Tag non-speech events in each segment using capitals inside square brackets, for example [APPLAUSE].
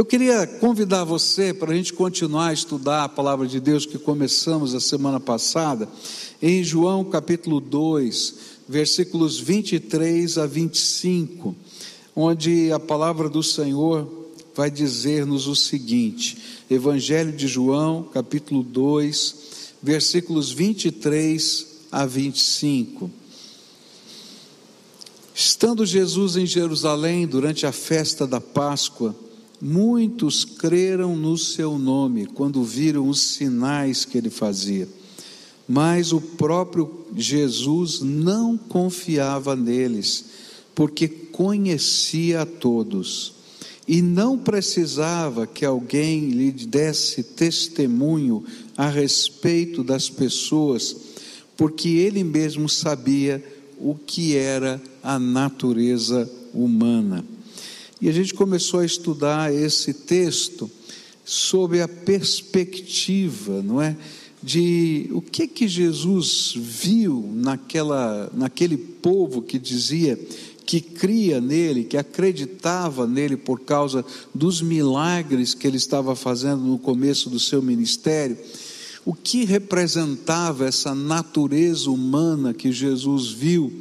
Eu queria convidar você para a gente continuar a estudar a palavra de Deus que começamos a semana passada, em João capítulo 2, versículos 23 a 25, onde a palavra do Senhor vai dizer-nos o seguinte: Evangelho de João, capítulo 2, versículos 23 a 25. Estando Jesus em Jerusalém durante a festa da Páscoa, muitos creram no seu nome quando viram os sinais que ele fazia. Mas o próprio Jesus não confiava neles, porque conhecia a todos e não precisava que alguém lhe desse testemunho a respeito das pessoas, porque ele mesmo sabia o que era a natureza humana. E a gente começou a estudar esse texto sob a perspectiva, não é? De o que que Jesus viu naquela, naquele povo que dizia que cria nele, que acreditava nele por causa dos milagres que ele estava fazendo no começo do seu ministério o que representava essa natureza humana que Jesus viu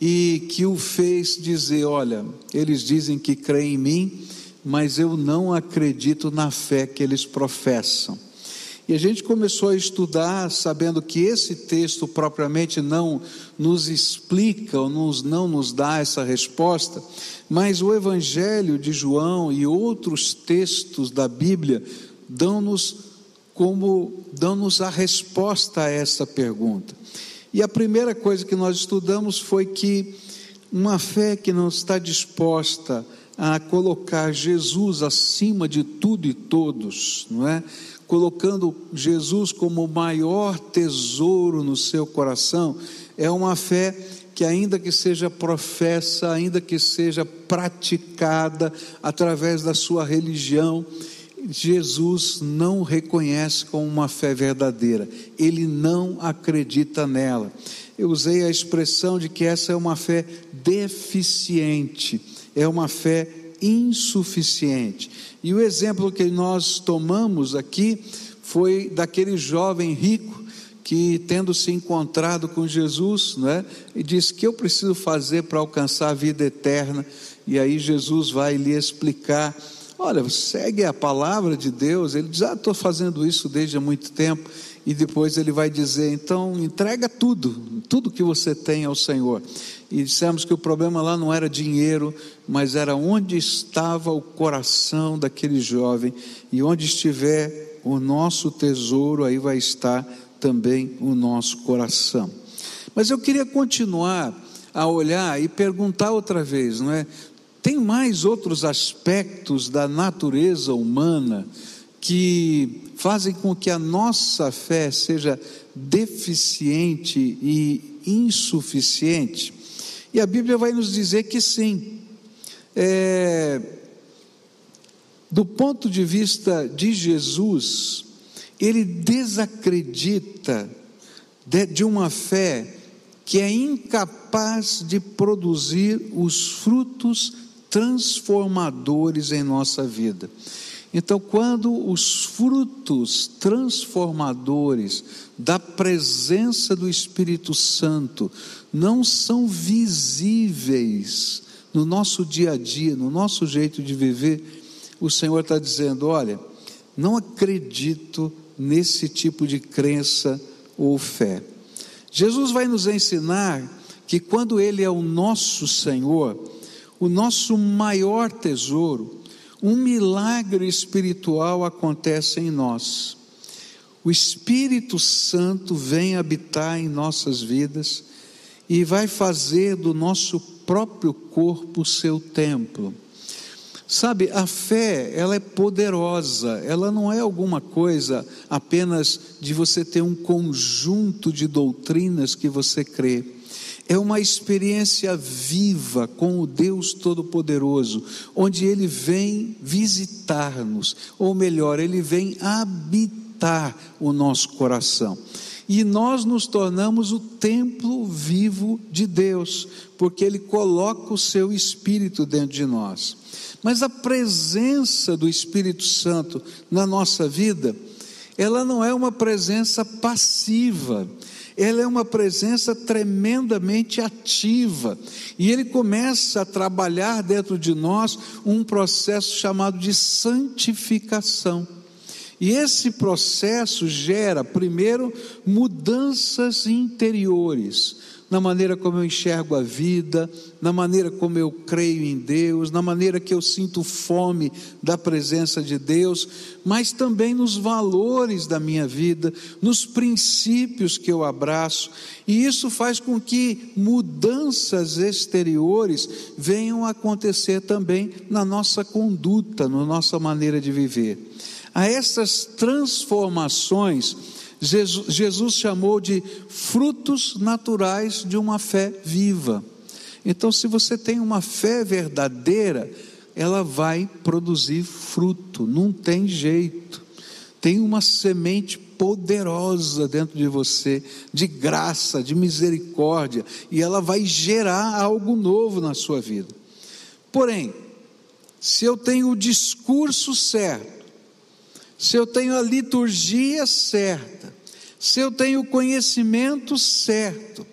e que o fez dizer: Olha, eles dizem que creem em mim, mas eu não acredito na fé que eles professam. E a gente começou a estudar sabendo que esse texto propriamente não nos explica ou nos, não nos dá essa resposta, mas o Evangelho de João e outros textos da Bíblia dão-nos como dão-nos a resposta a essa pergunta. E a primeira coisa que nós estudamos foi que uma fé que não está disposta a colocar Jesus acima de tudo e todos, não é? Colocando Jesus como o maior tesouro no seu coração, é uma fé que ainda que seja professa, ainda que seja praticada através da sua religião, Jesus não reconhece como uma fé verdadeira, ele não acredita nela. Eu usei a expressão de que essa é uma fé deficiente, é uma fé insuficiente. E o exemplo que nós tomamos aqui foi daquele jovem rico que, tendo se encontrado com Jesus, né, e disse: Que eu preciso fazer para alcançar a vida eterna? E aí Jesus vai lhe explicar Olha, segue a palavra de Deus. Ele diz: Ah, estou fazendo isso desde há muito tempo. E depois ele vai dizer: Então, entrega tudo, tudo que você tem ao Senhor. E dissemos que o problema lá não era dinheiro, mas era onde estava o coração daquele jovem. E onde estiver o nosso tesouro, aí vai estar também o nosso coração. Mas eu queria continuar a olhar e perguntar outra vez, não é? Tem mais outros aspectos da natureza humana que fazem com que a nossa fé seja deficiente e insuficiente. E a Bíblia vai nos dizer que sim. É, do ponto de vista de Jesus, ele desacredita de, de uma fé que é incapaz de produzir os frutos transformadores em nossa vida. Então, quando os frutos transformadores da presença do Espírito Santo não são visíveis no nosso dia a dia, no nosso jeito de viver, o Senhor está dizendo: olha, não acredito nesse tipo de crença ou fé. Jesus vai nos ensinar que quando Ele é o nosso Senhor, o nosso maior tesouro, um milagre espiritual acontece em nós. O Espírito Santo vem habitar em nossas vidas e vai fazer do nosso próprio corpo seu templo. Sabe, a fé, ela é poderosa, ela não é alguma coisa apenas de você ter um conjunto de doutrinas que você crê é uma experiência viva com o Deus Todo-Poderoso, onde Ele vem visitar-nos, ou melhor, Ele vem habitar o nosso coração. E nós nos tornamos o templo vivo de Deus, porque Ele coloca o seu espírito dentro de nós. Mas a presença do Espírito Santo na nossa vida, ela não é uma presença passiva, ela é uma presença tremendamente ativa. E ele começa a trabalhar dentro de nós um processo chamado de santificação. E esse processo gera, primeiro, mudanças interiores na maneira como eu enxergo a vida, na maneira como eu creio em Deus, na maneira que eu sinto fome da presença de Deus, mas também nos valores da minha vida, nos princípios que eu abraço, e isso faz com que mudanças exteriores venham a acontecer também na nossa conduta, na nossa maneira de viver. A essas transformações, Jesus, Jesus chamou de frutos naturais de uma fé viva. Então, se você tem uma fé verdadeira, ela vai produzir fruto, não tem jeito. Tem uma semente poderosa dentro de você, de graça, de misericórdia, e ela vai gerar algo novo na sua vida. Porém, se eu tenho o discurso certo, se eu tenho a liturgia certa, se eu tenho o conhecimento certo,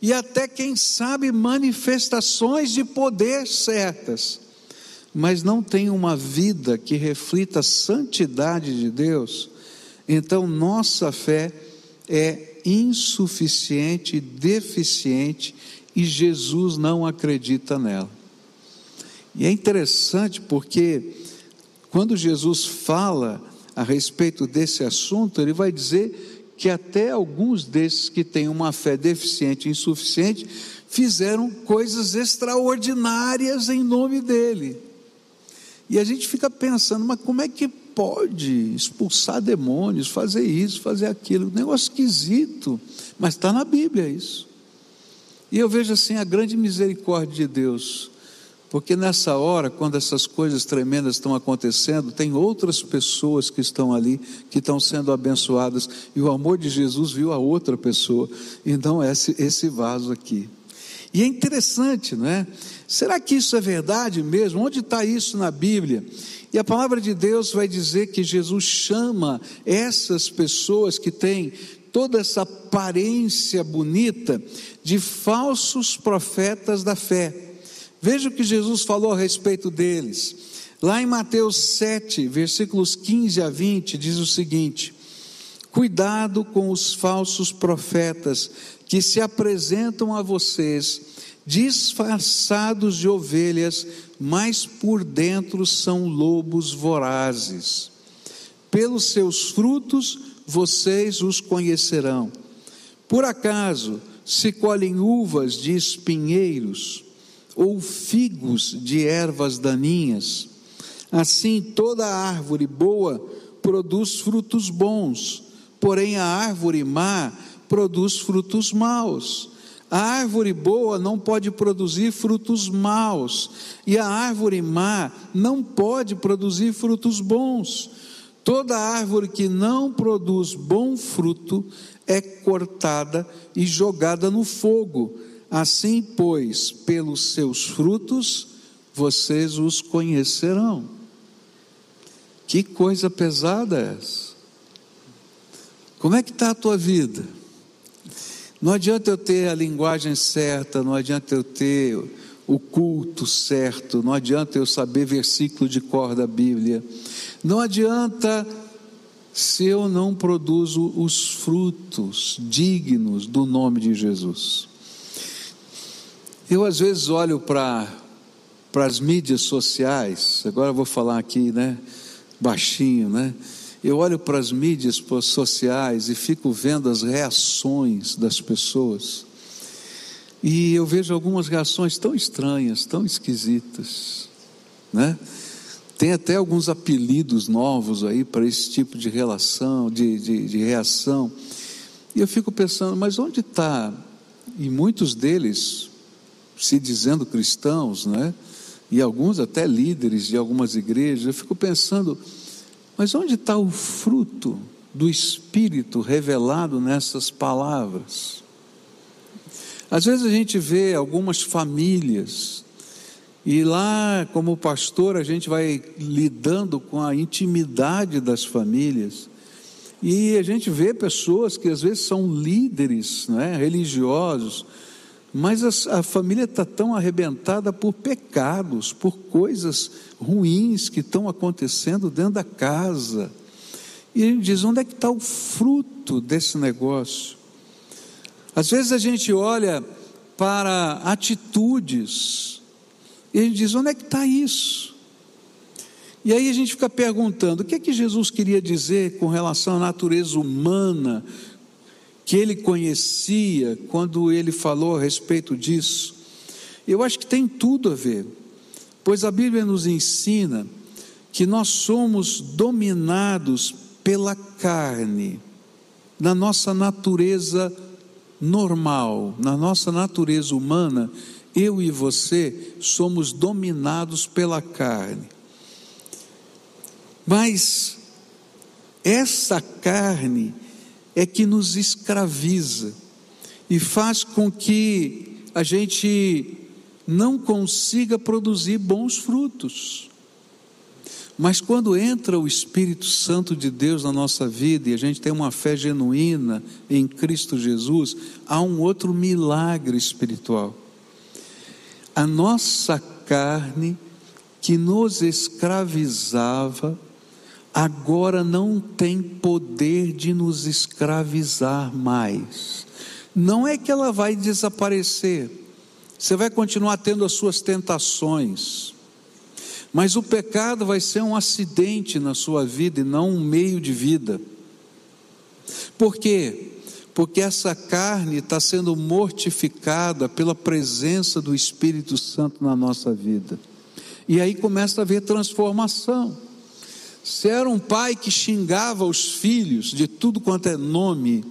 e até, quem sabe, manifestações de poder certas, mas não tenho uma vida que reflita a santidade de Deus, então nossa fé é insuficiente, deficiente, e Jesus não acredita nela. E é interessante porque, quando Jesus fala a respeito desse assunto, ele vai dizer que até alguns desses que têm uma fé deficiente e insuficiente fizeram coisas extraordinárias em nome dele. E a gente fica pensando, mas como é que pode expulsar demônios, fazer isso, fazer aquilo? Negócio esquisito, mas está na Bíblia isso. E eu vejo assim a grande misericórdia de Deus porque nessa hora, quando essas coisas tremendas estão acontecendo, tem outras pessoas que estão ali, que estão sendo abençoadas, e o amor de Jesus viu a outra pessoa, e não esse, esse vaso aqui. E é interessante, não é? Será que isso é verdade mesmo? Onde está isso na Bíblia? E a palavra de Deus vai dizer que Jesus chama essas pessoas que têm toda essa aparência bonita de falsos profetas da fé. Veja o que Jesus falou a respeito deles. Lá em Mateus 7, versículos 15 a 20, diz o seguinte: Cuidado com os falsos profetas que se apresentam a vocês disfarçados de ovelhas, mas por dentro são lobos vorazes. Pelos seus frutos vocês os conhecerão. Por acaso se colhem uvas de espinheiros? Ou figos de ervas daninhas. Assim, toda árvore boa produz frutos bons, porém a árvore má produz frutos maus. A árvore boa não pode produzir frutos maus, e a árvore má não pode produzir frutos bons. Toda árvore que não produz bom fruto é cortada e jogada no fogo. Assim, pois, pelos seus frutos vocês os conhecerão. Que coisa pesada é essa? Como é que está a tua vida? Não adianta eu ter a linguagem certa, não adianta eu ter o culto certo, não adianta eu saber versículo de cor da Bíblia, não adianta se eu não produzo os frutos dignos do nome de Jesus. Eu às vezes olho para as mídias sociais, agora vou falar aqui, né, baixinho, né? Eu olho para as mídias sociais e fico vendo as reações das pessoas. E eu vejo algumas reações tão estranhas, tão esquisitas, né? Tem até alguns apelidos novos aí para esse tipo de relação, de, de, de reação. E eu fico pensando, mas onde está? E muitos deles se dizendo cristãos, né? e alguns até líderes de algumas igrejas, eu fico pensando, mas onde está o fruto do Espírito revelado nessas palavras? Às vezes a gente vê algumas famílias E lá, como pastor, a gente vai lidando com a intimidade das famílias. E a gente vê pessoas que às vezes são líderes né, religiosos, mas a, a família está tão arrebentada por pecados, por coisas ruins que estão acontecendo dentro da casa. E a gente diz: onde é que está o fruto desse negócio? Às vezes a gente olha para atitudes e a gente diz: onde é que está isso? E aí a gente fica perguntando: o que é que Jesus queria dizer com relação à natureza humana que ele conhecia quando ele falou a respeito disso? Eu acho que tem tudo a ver, pois a Bíblia nos ensina que nós somos dominados pela carne, na nossa natureza normal, na nossa natureza humana, eu e você somos dominados pela carne. Mas essa carne é que nos escraviza e faz com que a gente não consiga produzir bons frutos. Mas quando entra o Espírito Santo de Deus na nossa vida e a gente tem uma fé genuína em Cristo Jesus, há um outro milagre espiritual. A nossa carne que nos escravizava, agora não tem poder de nos escravizar mais. Não é que ela vai desaparecer, você vai continuar tendo as suas tentações mas o pecado vai ser um acidente na sua vida e não um meio de vida. Por quê? Porque essa carne está sendo mortificada pela presença do Espírito Santo na nossa vida. E aí começa a haver transformação. Se era um pai que xingava os filhos de tudo quanto é nome,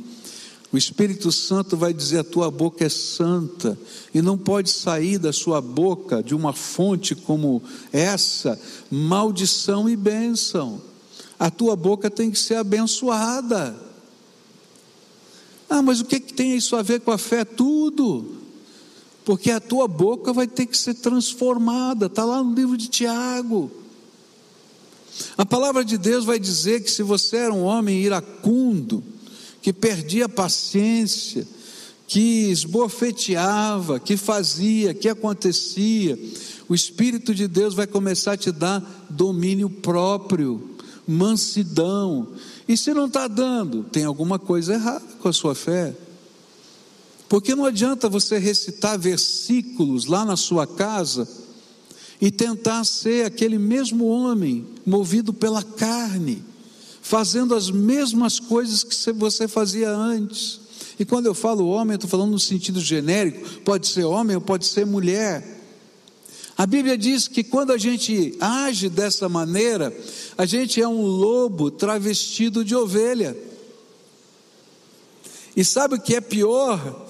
o Espírito Santo vai dizer: a tua boca é santa, e não pode sair da sua boca, de uma fonte como essa, maldição e bênção. A tua boca tem que ser abençoada. Ah, mas o que, que tem isso a ver com a fé? Tudo. Porque a tua boca vai ter que ser transformada, está lá no livro de Tiago. A palavra de Deus vai dizer que se você era um homem iracundo, que perdia a paciência, que esbofeteava, que fazia, que acontecia, o Espírito de Deus vai começar a te dar domínio próprio, mansidão. E se não está dando, tem alguma coisa errada com a sua fé. Porque não adianta você recitar versículos lá na sua casa e tentar ser aquele mesmo homem movido pela carne fazendo as mesmas coisas que você fazia antes. E quando eu falo homem, eu estou falando no sentido genérico, pode ser homem ou pode ser mulher. A Bíblia diz que quando a gente age dessa maneira, a gente é um lobo travestido de ovelha. E sabe o que é pior?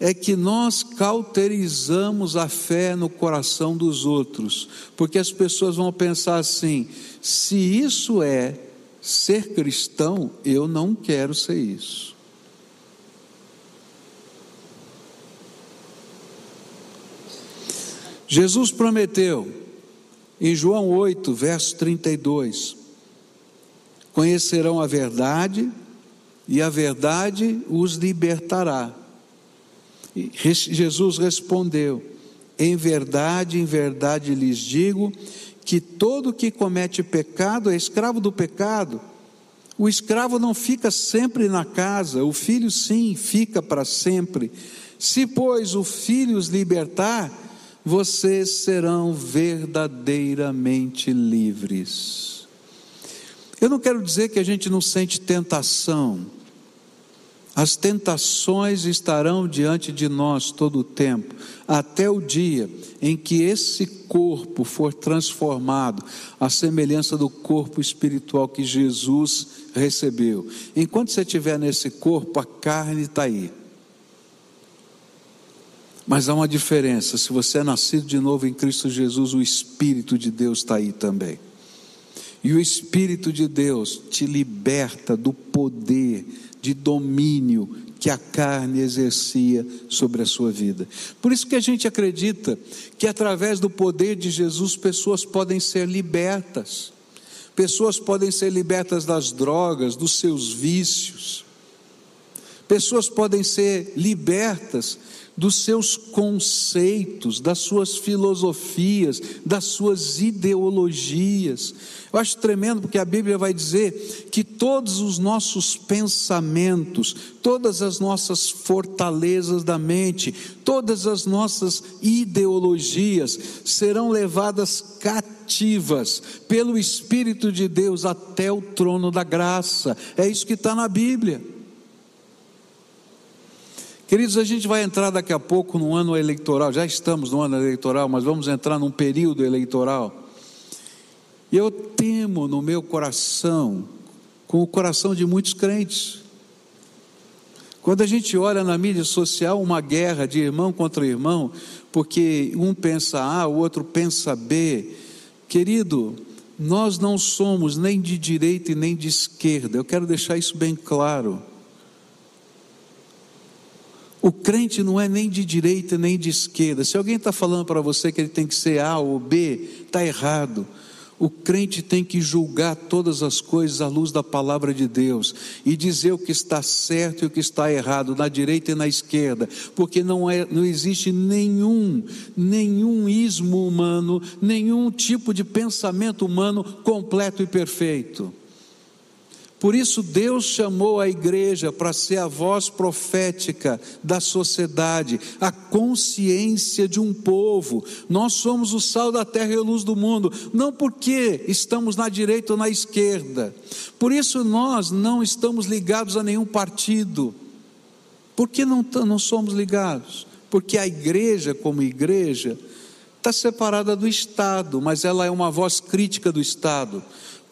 É que nós cauterizamos a fé no coração dos outros, porque as pessoas vão pensar assim: se isso é ser cristão, eu não quero ser isso. Jesus prometeu, em João 8, verso 32, conhecerão a verdade, e a verdade os libertará. Jesus respondeu: Em verdade, em verdade lhes digo que todo que comete pecado é escravo do pecado. O escravo não fica sempre na casa, o filho sim fica para sempre. Se, pois, o filho os libertar, vocês serão verdadeiramente livres. Eu não quero dizer que a gente não sente tentação, as tentações estarão diante de nós todo o tempo, até o dia em que esse corpo for transformado à semelhança do corpo espiritual que Jesus recebeu. Enquanto você estiver nesse corpo, a carne está aí. Mas há uma diferença: se você é nascido de novo em Cristo Jesus, o Espírito de Deus está aí também. E o Espírito de Deus te liberta do poder de domínio que a carne exercia sobre a sua vida. Por isso que a gente acredita que através do poder de Jesus pessoas podem ser libertas. Pessoas podem ser libertas das drogas, dos seus vícios. Pessoas podem ser libertas dos seus conceitos, das suas filosofias, das suas ideologias. Eu acho tremendo porque a Bíblia vai dizer que todos os nossos pensamentos, todas as nossas fortalezas da mente, todas as nossas ideologias serão levadas cativas pelo Espírito de Deus até o trono da graça. É isso que está na Bíblia. Queridos, a gente vai entrar daqui a pouco no ano eleitoral, já estamos no ano eleitoral, mas vamos entrar num período eleitoral. E eu temo no meu coração, com o coração de muitos crentes, quando a gente olha na mídia social uma guerra de irmão contra irmão, porque um pensa A, o outro pensa B, querido, nós não somos nem de direita e nem de esquerda, eu quero deixar isso bem claro. O crente não é nem de direita nem de esquerda. Se alguém está falando para você que ele tem que ser A ou B, está errado. O crente tem que julgar todas as coisas à luz da palavra de Deus e dizer o que está certo e o que está errado, na direita e na esquerda, porque não, é, não existe nenhum, nenhum ismo humano, nenhum tipo de pensamento humano completo e perfeito. Por isso, Deus chamou a igreja para ser a voz profética da sociedade, a consciência de um povo. Nós somos o sal da terra e a luz do mundo, não porque estamos na direita ou na esquerda. Por isso, nós não estamos ligados a nenhum partido. Por que não, não somos ligados? Porque a igreja, como igreja, está separada do Estado, mas ela é uma voz crítica do Estado.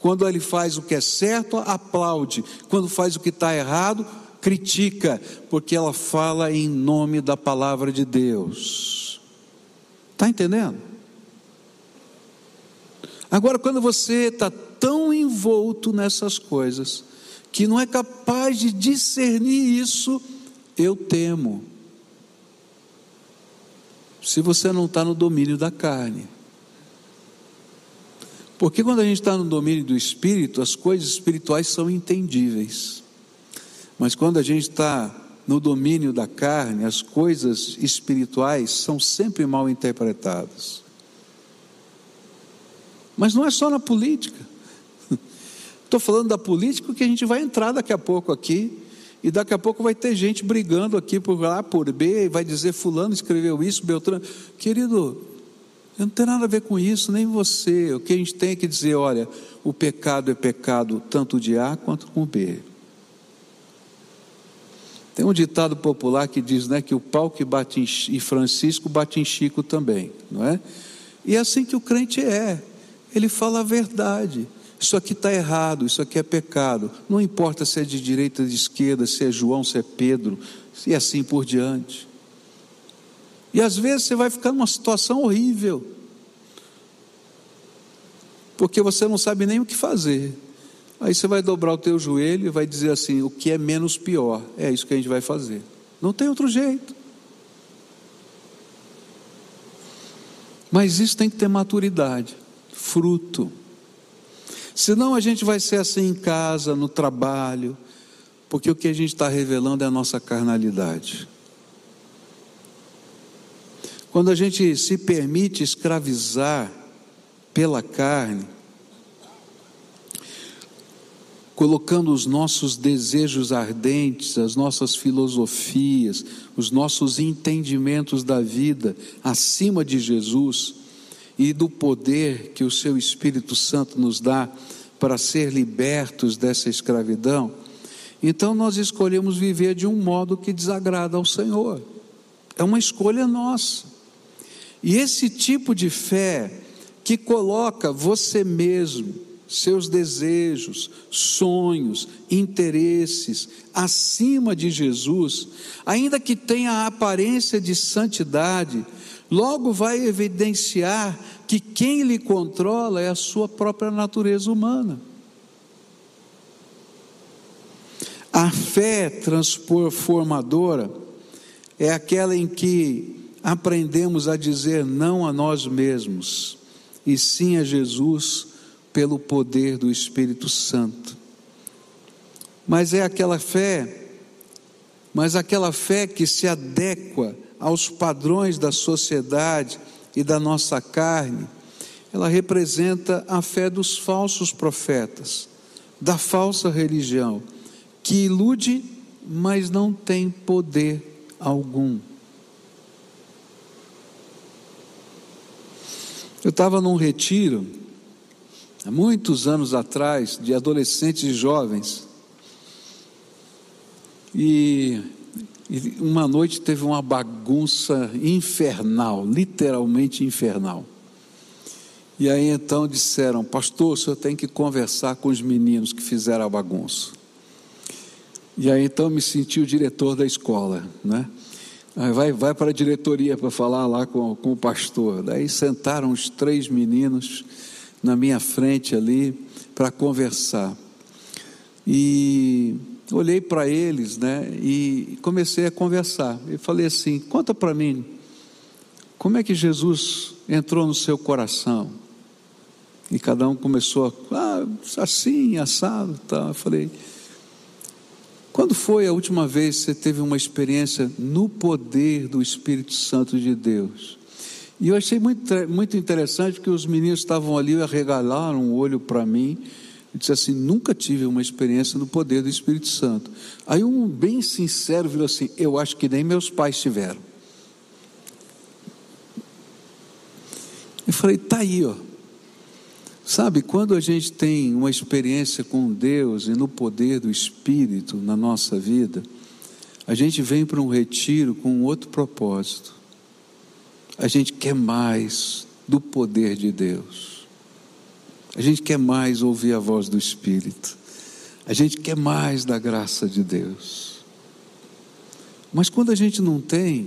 Quando ele faz o que é certo, aplaude. Quando faz o que está errado, critica, porque ela fala em nome da palavra de Deus. Está entendendo? Agora, quando você está tão envolto nessas coisas, que não é capaz de discernir isso, eu temo. Se você não está no domínio da carne. Porque quando a gente está no domínio do espírito, as coisas espirituais são entendíveis. Mas quando a gente está no domínio da carne, as coisas espirituais são sempre mal interpretadas. Mas não é só na política. [LAUGHS] Estou falando da política porque a gente vai entrar daqui a pouco aqui. E daqui a pouco vai ter gente brigando aqui por A, por B, e vai dizer fulano escreveu isso, Beltrano. Querido, não tem nada a ver com isso, nem você. O que a gente tem é que dizer, olha, o pecado é pecado tanto de A quanto com B. Tem um ditado popular que diz né, que o pau que bate em Francisco bate em Chico também, não é? E é assim que o crente é. Ele fala a verdade. Isso aqui está errado, isso aqui é pecado. Não importa se é de direita de esquerda, se é João, se é Pedro, e assim por diante. E às vezes você vai ficar numa situação horrível, porque você não sabe nem o que fazer. Aí você vai dobrar o teu joelho e vai dizer assim: o que é menos pior? É isso que a gente vai fazer. Não tem outro jeito. Mas isso tem que ter maturidade, fruto. Senão a gente vai ser assim em casa, no trabalho, porque o que a gente está revelando é a nossa carnalidade. Quando a gente se permite escravizar pela carne, colocando os nossos desejos ardentes, as nossas filosofias, os nossos entendimentos da vida acima de Jesus e do poder que o seu Espírito Santo nos dá para ser libertos dessa escravidão, então nós escolhemos viver de um modo que desagrada ao Senhor. É uma escolha nossa. E esse tipo de fé que coloca você mesmo, seus desejos, sonhos, interesses acima de Jesus, ainda que tenha a aparência de santidade, logo vai evidenciar que quem lhe controla é a sua própria natureza humana. A fé transformadora é aquela em que aprendemos a dizer não a nós mesmos e sim a Jesus pelo poder do Espírito Santo. Mas é aquela fé, mas aquela fé que se adequa aos padrões da sociedade e da nossa carne, ela representa a fé dos falsos profetas, da falsa religião, que ilude, mas não tem poder algum. Eu estava num retiro, há muitos anos atrás, de adolescentes e jovens, e, e uma noite teve uma bagunça infernal, literalmente infernal. E aí então disseram, pastor, o senhor tem que conversar com os meninos que fizeram a bagunça. E aí então me senti o diretor da escola, né? Vai, vai para a diretoria para falar lá com, com o pastor. Daí sentaram os três meninos na minha frente ali para conversar. E olhei para eles, né, e comecei a conversar. E falei assim: conta para mim, como é que Jesus entrou no seu coração? E cada um começou a, ah, assim, assado, tá. Eu falei, quando foi a última vez que você teve uma experiência no poder do Espírito Santo de Deus? E eu achei muito, muito interessante que os meninos estavam ali e arregalaram um olho para mim e disse assim: nunca tive uma experiência no poder do Espírito Santo. Aí um bem sincero virou assim: eu acho que nem meus pais tiveram. Eu falei: tá aí, ó. Sabe, quando a gente tem uma experiência com Deus e no poder do Espírito na nossa vida, a gente vem para um retiro com outro propósito. A gente quer mais do poder de Deus. A gente quer mais ouvir a voz do Espírito. A gente quer mais da graça de Deus. Mas quando a gente não tem,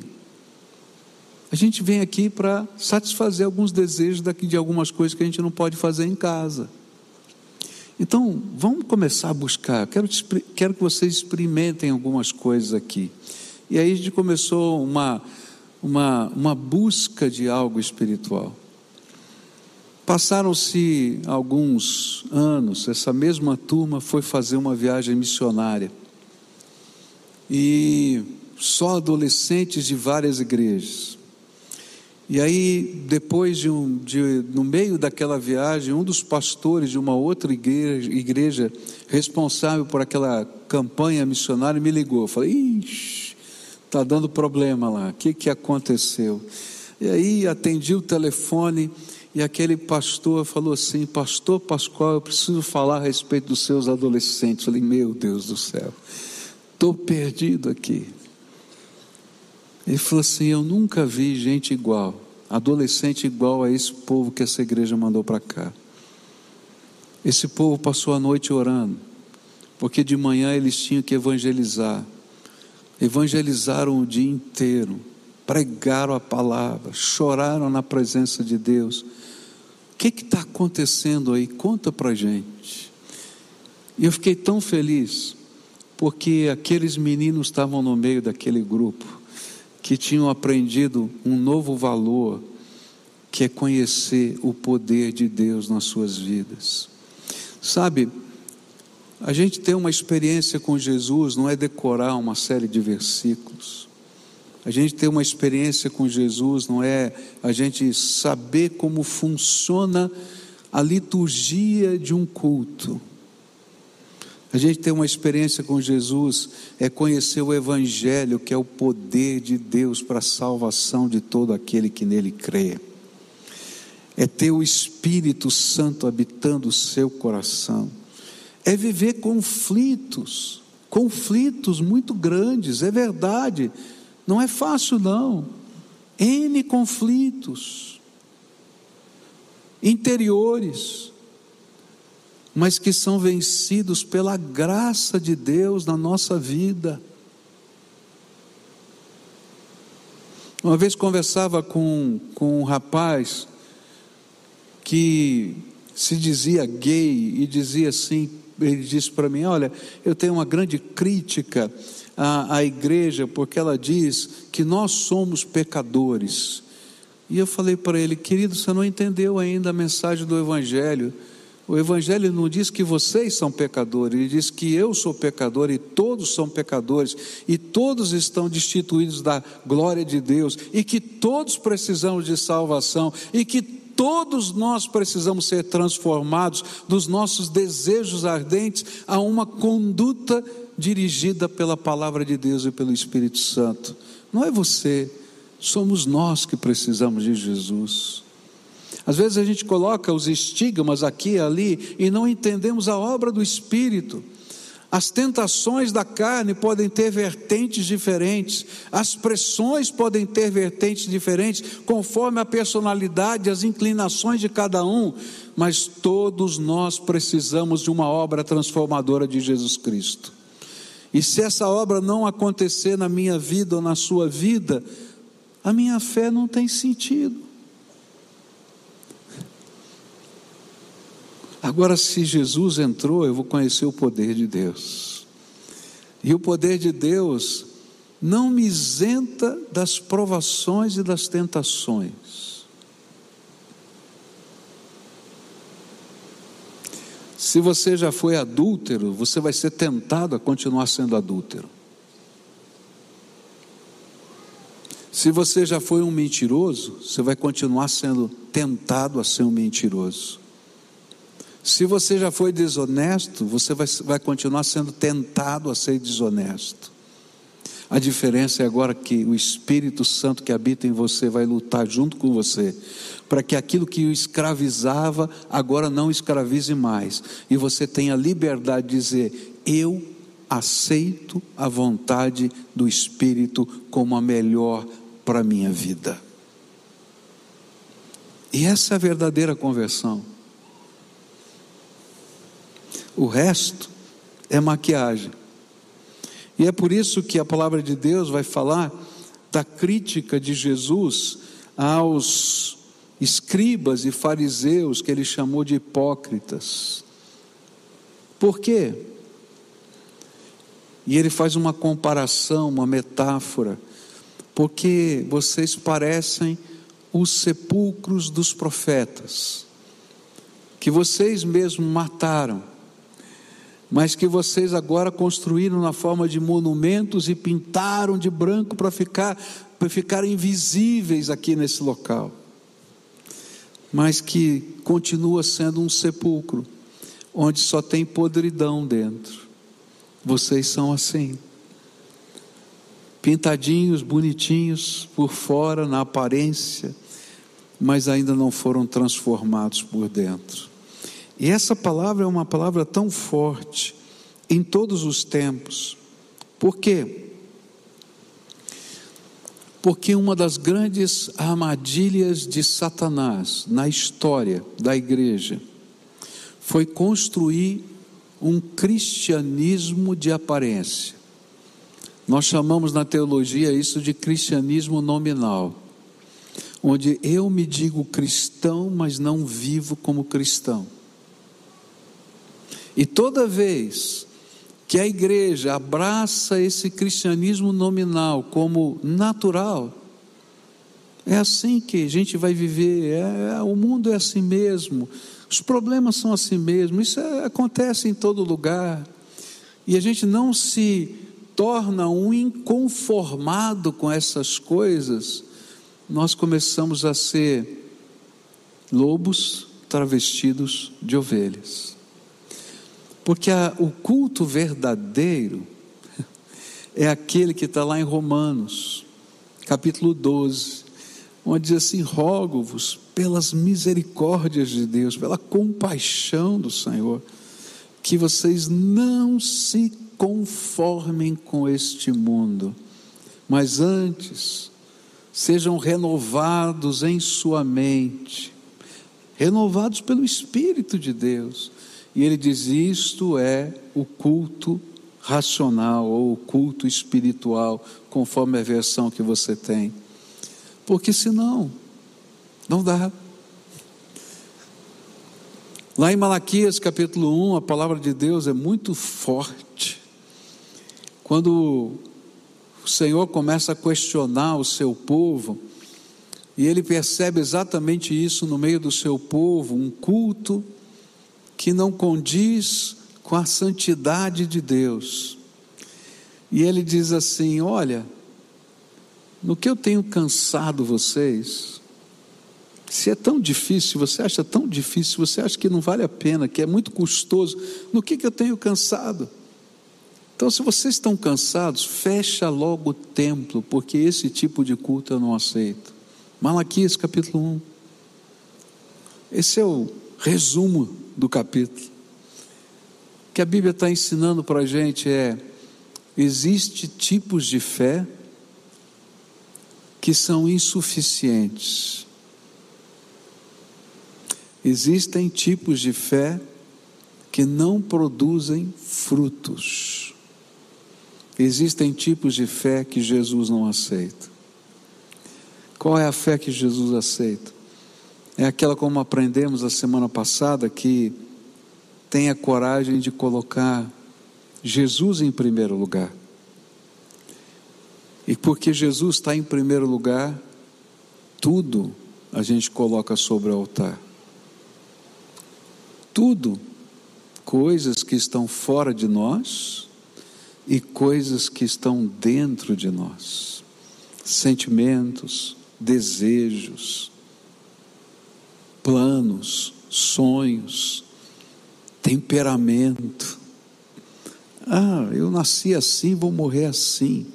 a gente vem aqui para satisfazer alguns desejos daqui de algumas coisas que a gente não pode fazer em casa. Então, vamos começar a buscar. Quero, quero que vocês experimentem algumas coisas aqui. E aí a gente começou uma, uma, uma busca de algo espiritual. Passaram-se alguns anos, essa mesma turma foi fazer uma viagem missionária. E só adolescentes de várias igrejas. E aí, depois de um, de, no meio daquela viagem, um dos pastores de uma outra igreja, igreja responsável por aquela campanha missionária me ligou. Falei, ixi, está dando problema lá, o que, que aconteceu? E aí atendi o telefone e aquele pastor falou assim: Pastor Pascoal, eu preciso falar a respeito dos seus adolescentes. Eu falei, meu Deus do céu, estou perdido aqui. Ele falou assim: Eu nunca vi gente igual, adolescente igual a esse povo que essa igreja mandou para cá. Esse povo passou a noite orando, porque de manhã eles tinham que evangelizar. Evangelizaram o dia inteiro, pregaram a palavra, choraram na presença de Deus. O que está acontecendo aí? Conta para gente. E eu fiquei tão feliz, porque aqueles meninos estavam no meio daquele grupo que tinham aprendido um novo valor, que é conhecer o poder de Deus nas suas vidas. Sabe, a gente ter uma experiência com Jesus não é decorar uma série de versículos. A gente ter uma experiência com Jesus não é a gente saber como funciona a liturgia de um culto. A gente ter uma experiência com Jesus é conhecer o Evangelho, que é o poder de Deus para a salvação de todo aquele que nele crê. É ter o Espírito Santo habitando o seu coração. É viver conflitos, conflitos muito grandes, é verdade. Não é fácil, não. N conflitos interiores mas que são vencidos pela graça de Deus na nossa vida. Uma vez conversava com, com um rapaz que se dizia gay e dizia assim, ele disse para mim: Olha, eu tenho uma grande crítica à, à igreja, porque ela diz que nós somos pecadores. E eu falei para ele: Querido, você não entendeu ainda a mensagem do Evangelho. O Evangelho não diz que vocês são pecadores, ele diz que eu sou pecador e todos são pecadores, e todos estão destituídos da glória de Deus, e que todos precisamos de salvação, e que todos nós precisamos ser transformados dos nossos desejos ardentes a uma conduta dirigida pela palavra de Deus e pelo Espírito Santo. Não é você, somos nós que precisamos de Jesus. Às vezes a gente coloca os estigmas aqui e ali e não entendemos a obra do Espírito. As tentações da carne podem ter vertentes diferentes, as pressões podem ter vertentes diferentes, conforme a personalidade, as inclinações de cada um, mas todos nós precisamos de uma obra transformadora de Jesus Cristo. E se essa obra não acontecer na minha vida ou na sua vida, a minha fé não tem sentido. Agora, se Jesus entrou, eu vou conhecer o poder de Deus. E o poder de Deus não me isenta das provações e das tentações. Se você já foi adúltero, você vai ser tentado a continuar sendo adúltero. Se você já foi um mentiroso, você vai continuar sendo tentado a ser um mentiroso. Se você já foi desonesto, você vai, vai continuar sendo tentado a ser desonesto. A diferença é agora que o Espírito Santo que habita em você vai lutar junto com você, para que aquilo que o escravizava agora não escravize mais, e você tenha liberdade de dizer: Eu aceito a vontade do Espírito como a melhor para a minha vida. E essa é a verdadeira conversão. O resto é maquiagem. E é por isso que a palavra de Deus vai falar da crítica de Jesus aos escribas e fariseus que ele chamou de hipócritas. Por quê? E ele faz uma comparação, uma metáfora, porque vocês parecem os sepulcros dos profetas, que vocês mesmos mataram mas que vocês agora construíram na forma de monumentos e pintaram de branco para ficar para ficarem invisíveis aqui nesse local. Mas que continua sendo um sepulcro onde só tem podridão dentro. Vocês são assim. Pintadinhos, bonitinhos por fora na aparência, mas ainda não foram transformados por dentro. E essa palavra é uma palavra tão forte em todos os tempos. Por quê? Porque uma das grandes armadilhas de Satanás na história da igreja foi construir um cristianismo de aparência. Nós chamamos na teologia isso de cristianismo nominal, onde eu me digo cristão, mas não vivo como cristão. E toda vez que a igreja abraça esse cristianismo nominal como natural, é assim que a gente vai viver, é, é, o mundo é assim mesmo, os problemas são assim mesmo, isso é, acontece em todo lugar, e a gente não se torna um inconformado com essas coisas, nós começamos a ser lobos travestidos de ovelhas. Porque a, o culto verdadeiro [LAUGHS] é aquele que está lá em Romanos, capítulo 12, onde diz assim: rogo-vos pelas misericórdias de Deus, pela compaixão do Senhor, que vocês não se conformem com este mundo, mas antes sejam renovados em sua mente, renovados pelo Espírito de Deus e ele diz: isto é o culto racional ou o culto espiritual, conforme a versão que você tem. porque senão, não dá. Lá em Malaquias capítulo 1, a palavra de Deus é muito forte. Quando o Senhor começa a questionar o seu povo, e ele percebe exatamente isso no meio do seu povo, um culto que não condiz com a santidade de Deus. E ele diz assim: Olha, no que eu tenho cansado vocês, se é tão difícil, você acha tão difícil, você acha que não vale a pena, que é muito custoso, no que, que eu tenho cansado? Então, se vocês estão cansados, fecha logo o templo, porque esse tipo de culto eu não aceito. Malaquias capítulo 1. Esse é o resumo do capítulo. O que a Bíblia está ensinando para a gente é: existe tipos de fé que são insuficientes Existem tipos de fé que não produzem frutos. Existem tipos de fé que Jesus não aceita. Qual é a fé que Jesus aceita? É aquela como aprendemos a semana passada que tem a coragem de colocar Jesus em primeiro lugar. E porque Jesus está em primeiro lugar, tudo a gente coloca sobre o altar. Tudo, coisas que estão fora de nós e coisas que estão dentro de nós, sentimentos, desejos, planos, sonhos, temperamento. Ah, eu nasci assim, vou morrer assim.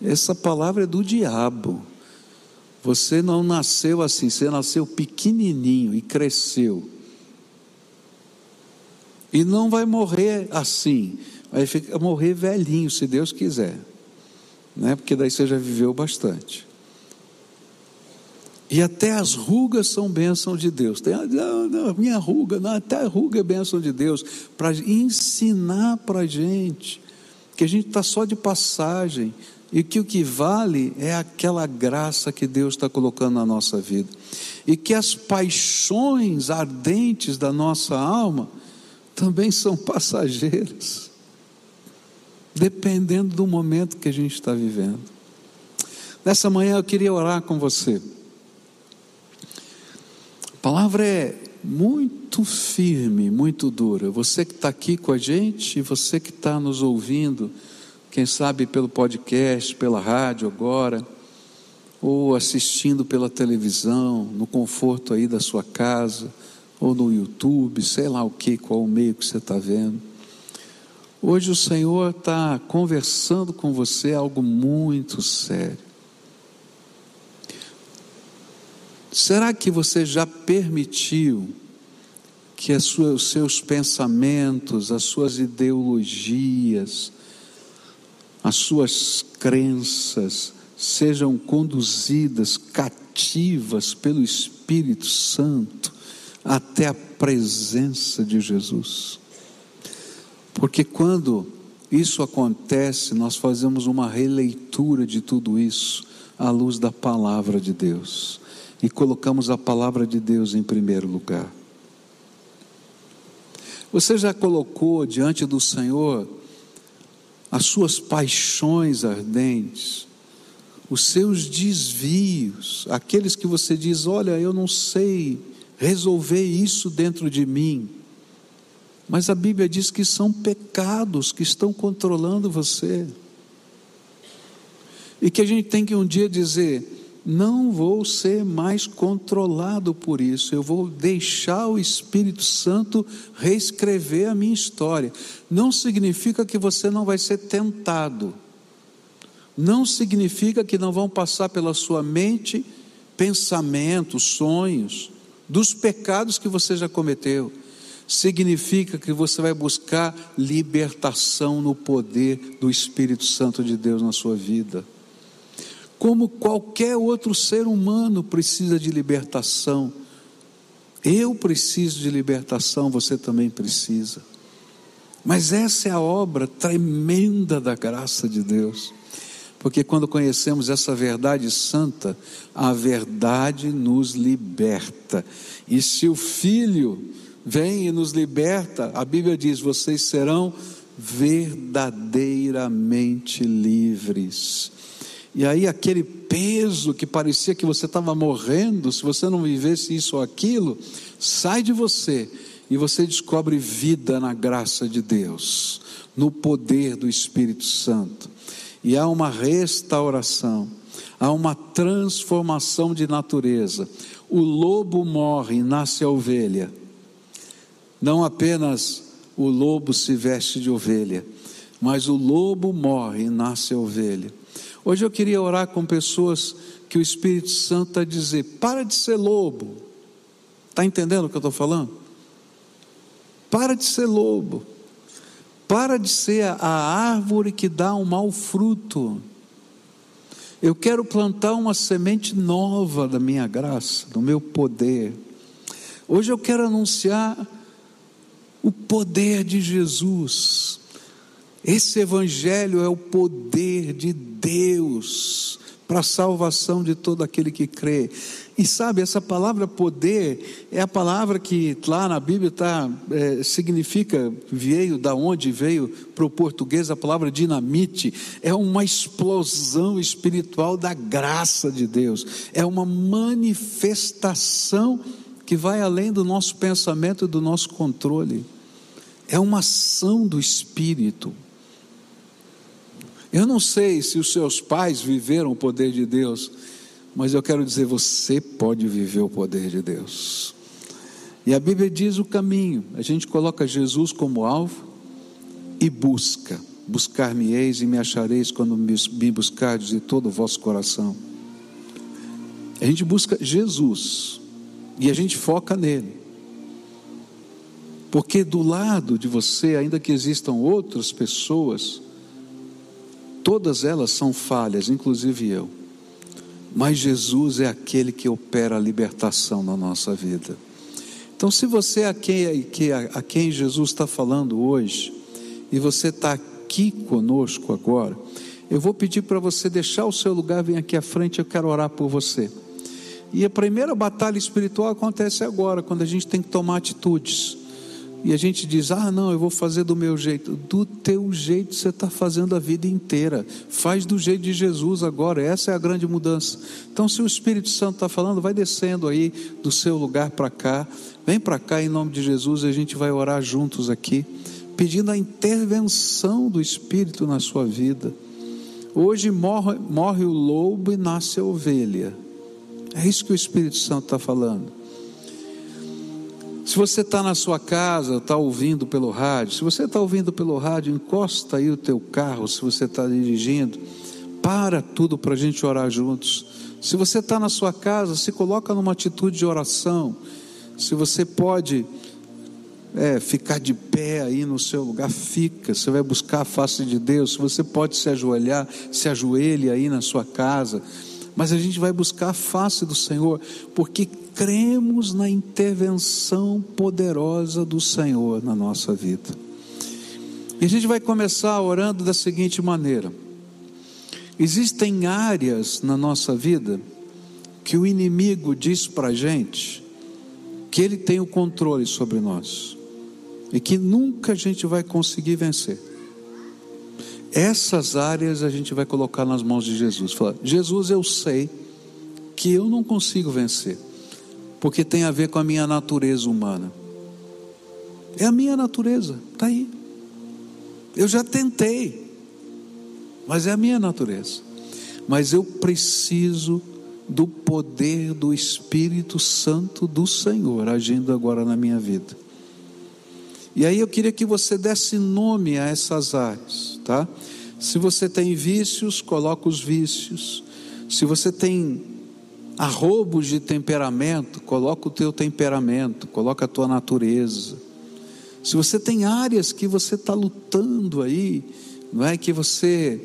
Essa palavra é do diabo. Você não nasceu assim, você nasceu pequenininho e cresceu. E não vai morrer assim, vai ficar, morrer velhinho, se Deus quiser, né? porque daí você já viveu bastante. E até as rugas são bênção de Deus. Tem a, minha ruga, não, até a ruga é bênção de Deus, para ensinar para a gente que a gente está só de passagem e que o que vale é aquela graça que Deus está colocando na nossa vida. E que as paixões ardentes da nossa alma também são passageiras, dependendo do momento que a gente está vivendo. Nessa manhã eu queria orar com você. Palavra é muito firme, muito dura. Você que está aqui com a gente e você que está nos ouvindo, quem sabe pelo podcast, pela rádio agora, ou assistindo pela televisão, no conforto aí da sua casa ou no YouTube, sei lá o que, qual o meio que você está vendo. Hoje o Senhor está conversando com você algo muito sério. Será que você já permitiu que sua, os seus pensamentos, as suas ideologias, as suas crenças sejam conduzidas cativas pelo Espírito Santo até a presença de Jesus. Porque quando isso acontece, nós fazemos uma releitura de tudo isso à luz da palavra de Deus e colocamos a palavra de Deus em primeiro lugar. Você já colocou diante do Senhor as suas paixões ardentes, os seus desvios, aqueles que você diz: Olha, eu não sei resolver isso dentro de mim. Mas a Bíblia diz que são pecados que estão controlando você. E que a gente tem que um dia dizer: não vou ser mais controlado por isso, eu vou deixar o Espírito Santo reescrever a minha história. Não significa que você não vai ser tentado, não significa que não vão passar pela sua mente pensamentos, sonhos, dos pecados que você já cometeu. Significa que você vai buscar libertação no poder do Espírito Santo de Deus na sua vida. Como qualquer outro ser humano precisa de libertação, eu preciso de libertação, você também precisa. Mas essa é a obra tremenda da graça de Deus. Porque quando conhecemos essa verdade santa, a verdade nos liberta. E se o Filho vem e nos liberta, a Bíblia diz: vocês serão verdadeiramente livres. E aí, aquele peso que parecia que você estava morrendo, se você não vivesse isso ou aquilo, sai de você e você descobre vida na graça de Deus, no poder do Espírito Santo e há uma restauração, há uma transformação de natureza. O lobo morre e nasce a ovelha. Não apenas o lobo se veste de ovelha, mas o lobo morre e nasce a ovelha. Hoje eu queria orar com pessoas que o Espírito Santo está a dizer: para de ser lobo. Está entendendo o que eu estou falando? Para de ser lobo. Para de ser a árvore que dá um mau fruto. Eu quero plantar uma semente nova da minha graça, do meu poder. Hoje eu quero anunciar o poder de Jesus. Esse Evangelho é o poder de Deus para a salvação de todo aquele que crê. E sabe, essa palavra poder é a palavra que lá na Bíblia tá, é, significa, veio da onde veio para o português a palavra dinamite, é uma explosão espiritual da graça de Deus, é uma manifestação que vai além do nosso pensamento e do nosso controle, é uma ação do Espírito. Eu não sei se os seus pais viveram o poder de Deus, mas eu quero dizer, você pode viver o poder de Deus. E a Bíblia diz o caminho. A gente coloca Jesus como alvo e busca. Buscar-me-eis e me achareis quando me buscardes de todo o vosso coração. A gente busca Jesus e a gente foca nele. Porque do lado de você, ainda que existam outras pessoas, todas elas são falhas, inclusive eu. Mas Jesus é aquele que opera a libertação na nossa vida. Então, se você é a quem, a quem Jesus está falando hoje, e você está aqui conosco agora, eu vou pedir para você deixar o seu lugar, vem aqui à frente, eu quero orar por você. E a primeira batalha espiritual acontece agora, quando a gente tem que tomar atitudes. E a gente diz: ah, não, eu vou fazer do meu jeito. Do teu jeito você está fazendo a vida inteira. Faz do jeito de Jesus agora. Essa é a grande mudança. Então, se o Espírito Santo está falando, vai descendo aí do seu lugar para cá. Vem para cá em nome de Jesus e a gente vai orar juntos aqui, pedindo a intervenção do Espírito na sua vida. Hoje morre, morre o lobo e nasce a ovelha. É isso que o Espírito Santo está falando. Se você está na sua casa, está ouvindo pelo rádio, se você está ouvindo pelo rádio, encosta aí o teu carro, se você está dirigindo, para tudo para a gente orar juntos. Se você está na sua casa, se coloca numa atitude de oração. Se você pode é, ficar de pé aí no seu lugar, fica. Você vai buscar a face de Deus. Se você pode se ajoelhar, se ajoelhe aí na sua casa. Mas a gente vai buscar a face do Senhor, porque cremos na intervenção poderosa do Senhor na nossa vida. E a gente vai começar orando da seguinte maneira: existem áreas na nossa vida que o inimigo diz para a gente que ele tem o controle sobre nós e que nunca a gente vai conseguir vencer. Essas áreas a gente vai colocar nas mãos de Jesus. Falar, Jesus, eu sei que eu não consigo vencer porque tem a ver com a minha natureza humana. É a minha natureza, está aí. Eu já tentei, mas é a minha natureza. Mas eu preciso do poder do Espírito Santo do Senhor agindo agora na minha vida. E aí eu queria que você desse nome a essas áreas, tá? Se você tem vícios, coloca os vícios. Se você tem arrobos de temperamento, coloca o teu temperamento, coloca a tua natureza. Se você tem áreas que você está lutando aí, não é que você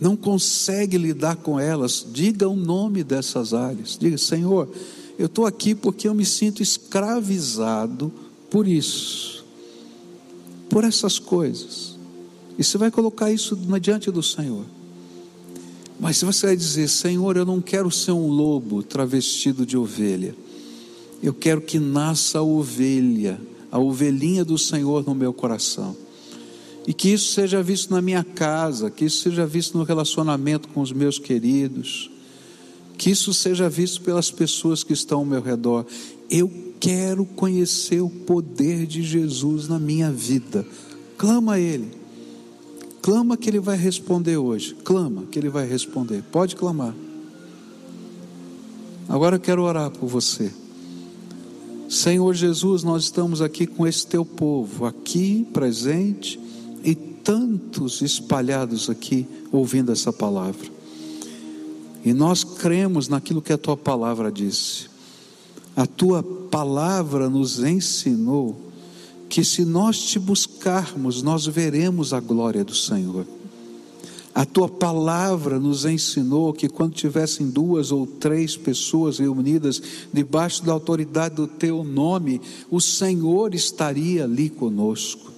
não consegue lidar com elas, diga o nome dessas áreas. Diga, Senhor, eu estou aqui porque eu me sinto escravizado por isso, por essas coisas. E você vai colocar isso diante do Senhor. Mas se você vai dizer, Senhor, eu não quero ser um lobo travestido de ovelha, eu quero que nasça a ovelha, a ovelhinha do Senhor no meu coração. E que isso seja visto na minha casa, que isso seja visto no relacionamento com os meus queridos, que isso seja visto pelas pessoas que estão ao meu redor. Eu quero conhecer o poder de Jesus na minha vida. Clama a Ele. Clama que Ele vai responder hoje. Clama que Ele vai responder. Pode clamar. Agora eu quero orar por você. Senhor Jesus, nós estamos aqui com esse teu povo, aqui presente e tantos espalhados aqui ouvindo essa palavra. E nós cremos naquilo que a tua palavra disse. A tua palavra nos ensinou que se nós te buscarmos, nós veremos a glória do Senhor. A tua palavra nos ensinou que quando tivessem duas ou três pessoas reunidas debaixo da autoridade do teu nome, o Senhor estaria ali conosco.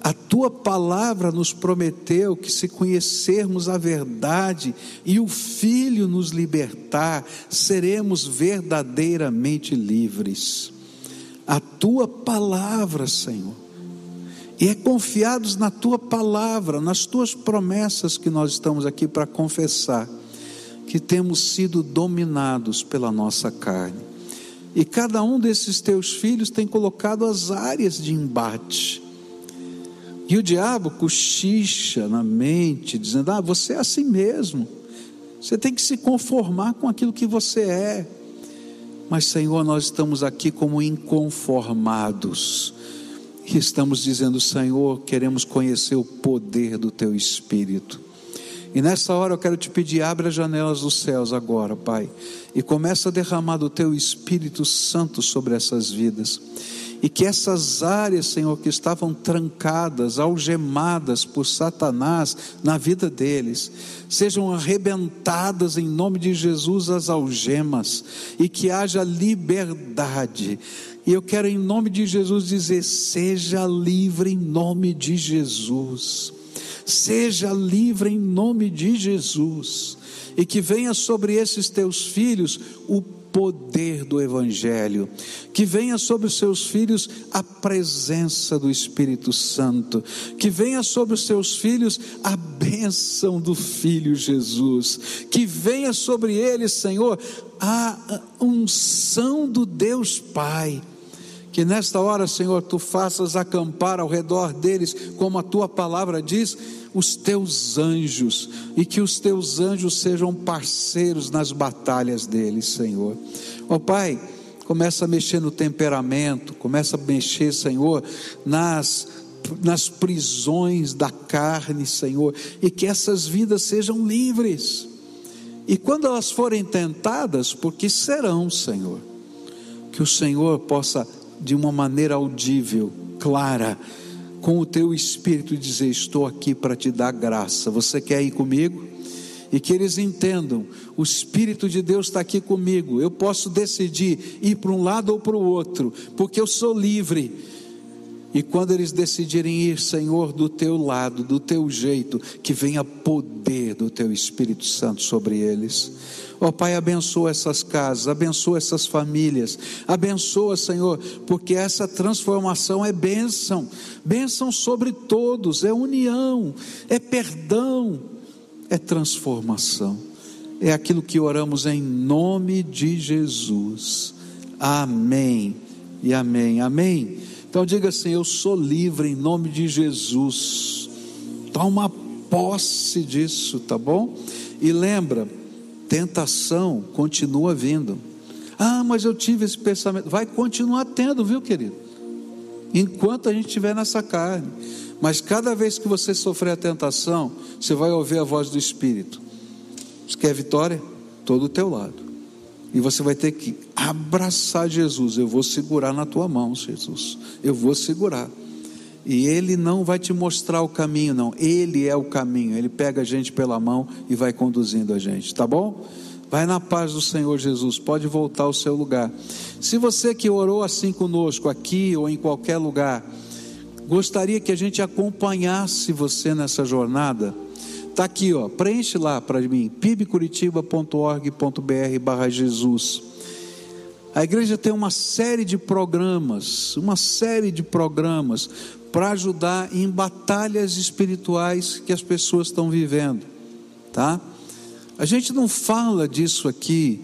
A tua palavra nos prometeu que se conhecermos a verdade e o Filho nos libertar, seremos verdadeiramente livres. A tua palavra, Senhor, e é confiados na tua palavra, nas tuas promessas que nós estamos aqui para confessar, que temos sido dominados pela nossa carne. E cada um desses teus filhos tem colocado as áreas de embate. E o diabo cochicha na mente, dizendo: Ah, você é assim mesmo. Você tem que se conformar com aquilo que você é. Mas, Senhor, nós estamos aqui como inconformados que estamos dizendo, Senhor, queremos conhecer o poder do Teu Espírito. E nessa hora eu quero te pedir, abre as janelas dos céus agora, Pai, e começa a derramar do Teu Espírito Santo sobre essas vidas. E que essas áreas, Senhor, que estavam trancadas, algemadas por Satanás na vida deles, sejam arrebentadas em nome de Jesus as algemas, e que haja liberdade e eu quero, em nome de Jesus, dizer: seja livre em nome de Jesus. Seja livre em nome de Jesus. E que venha sobre esses teus filhos o poder do Evangelho, que venha sobre os seus filhos a presença do Espírito Santo, que venha sobre os seus filhos a bênção do Filho Jesus, que venha sobre eles, Senhor, a unção do Deus Pai que nesta hora, Senhor, tu faças acampar ao redor deles, como a tua palavra diz, os teus anjos, e que os teus anjos sejam parceiros nas batalhas deles, Senhor. Ó oh, Pai, começa a mexer no temperamento, começa a mexer, Senhor, nas nas prisões da carne, Senhor, e que essas vidas sejam livres. E quando elas forem tentadas, porque serão, Senhor, que o Senhor possa de uma maneira audível, clara, com o teu espírito e dizer: Estou aqui para te dar graça. Você quer ir comigo? E que eles entendam: o Espírito de Deus está aqui comigo. Eu posso decidir ir para um lado ou para o outro, porque eu sou livre. E quando eles decidirem ir, Senhor, do teu lado, do teu jeito, que venha poder do teu Espírito Santo sobre eles. Ó oh, Pai, abençoa essas casas, abençoa essas famílias, abençoa, Senhor, porque essa transformação é bênção, bênção sobre todos, é união, é perdão, é transformação. É aquilo que oramos em nome de Jesus. Amém e amém. Amém. Então diga assim: Eu sou livre em nome de Jesus. Toma posse disso, tá bom? E lembra, tentação continua vindo. Ah, mas eu tive esse pensamento. Vai continuar tendo, viu, querido? Enquanto a gente estiver nessa carne. Mas cada vez que você sofrer a tentação, você vai ouvir a voz do Espírito. Você quer vitória? Todo o teu lado. E você vai ter que abraçar Jesus. Eu vou segurar na tua mão, Jesus. Eu vou segurar. E Ele não vai te mostrar o caminho, não. Ele é o caminho. Ele pega a gente pela mão e vai conduzindo a gente, tá bom? Vai na paz do Senhor Jesus. Pode voltar ao seu lugar. Se você que orou assim conosco, aqui ou em qualquer lugar, gostaria que a gente acompanhasse você nessa jornada, Está aqui, ó, preenche lá para mim, pibcuritiba.org.br barra Jesus. A igreja tem uma série de programas, uma série de programas para ajudar em batalhas espirituais que as pessoas estão vivendo, tá? A gente não fala disso aqui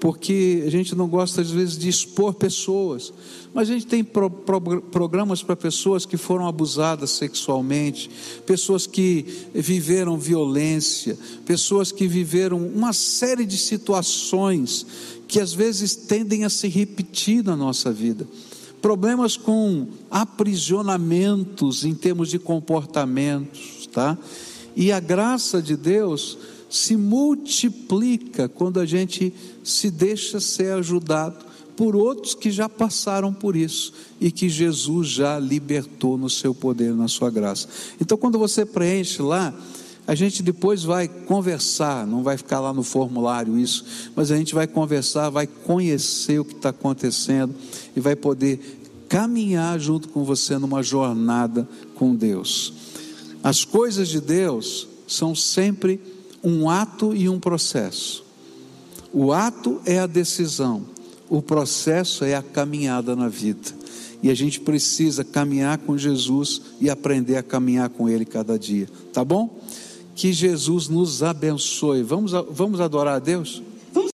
porque a gente não gosta às vezes de expor pessoas, mas a gente tem pro, pro, programas para pessoas que foram abusadas sexualmente, pessoas que viveram violência, pessoas que viveram uma série de situações que às vezes tendem a se repetir na nossa vida. Problemas com aprisionamentos em termos de comportamentos, tá? E a graça de Deus se multiplica quando a gente se deixa ser ajudado por outros que já passaram por isso e que Jesus já libertou no seu poder, na sua graça. Então, quando você preenche lá, a gente depois vai conversar, não vai ficar lá no formulário isso, mas a gente vai conversar, vai conhecer o que está acontecendo e vai poder caminhar junto com você numa jornada com Deus. As coisas de Deus são sempre um ato e um processo. O ato é a decisão, o processo é a caminhada na vida. E a gente precisa caminhar com Jesus e aprender a caminhar com Ele cada dia, tá bom? Que Jesus nos abençoe. Vamos, vamos adorar a Deus?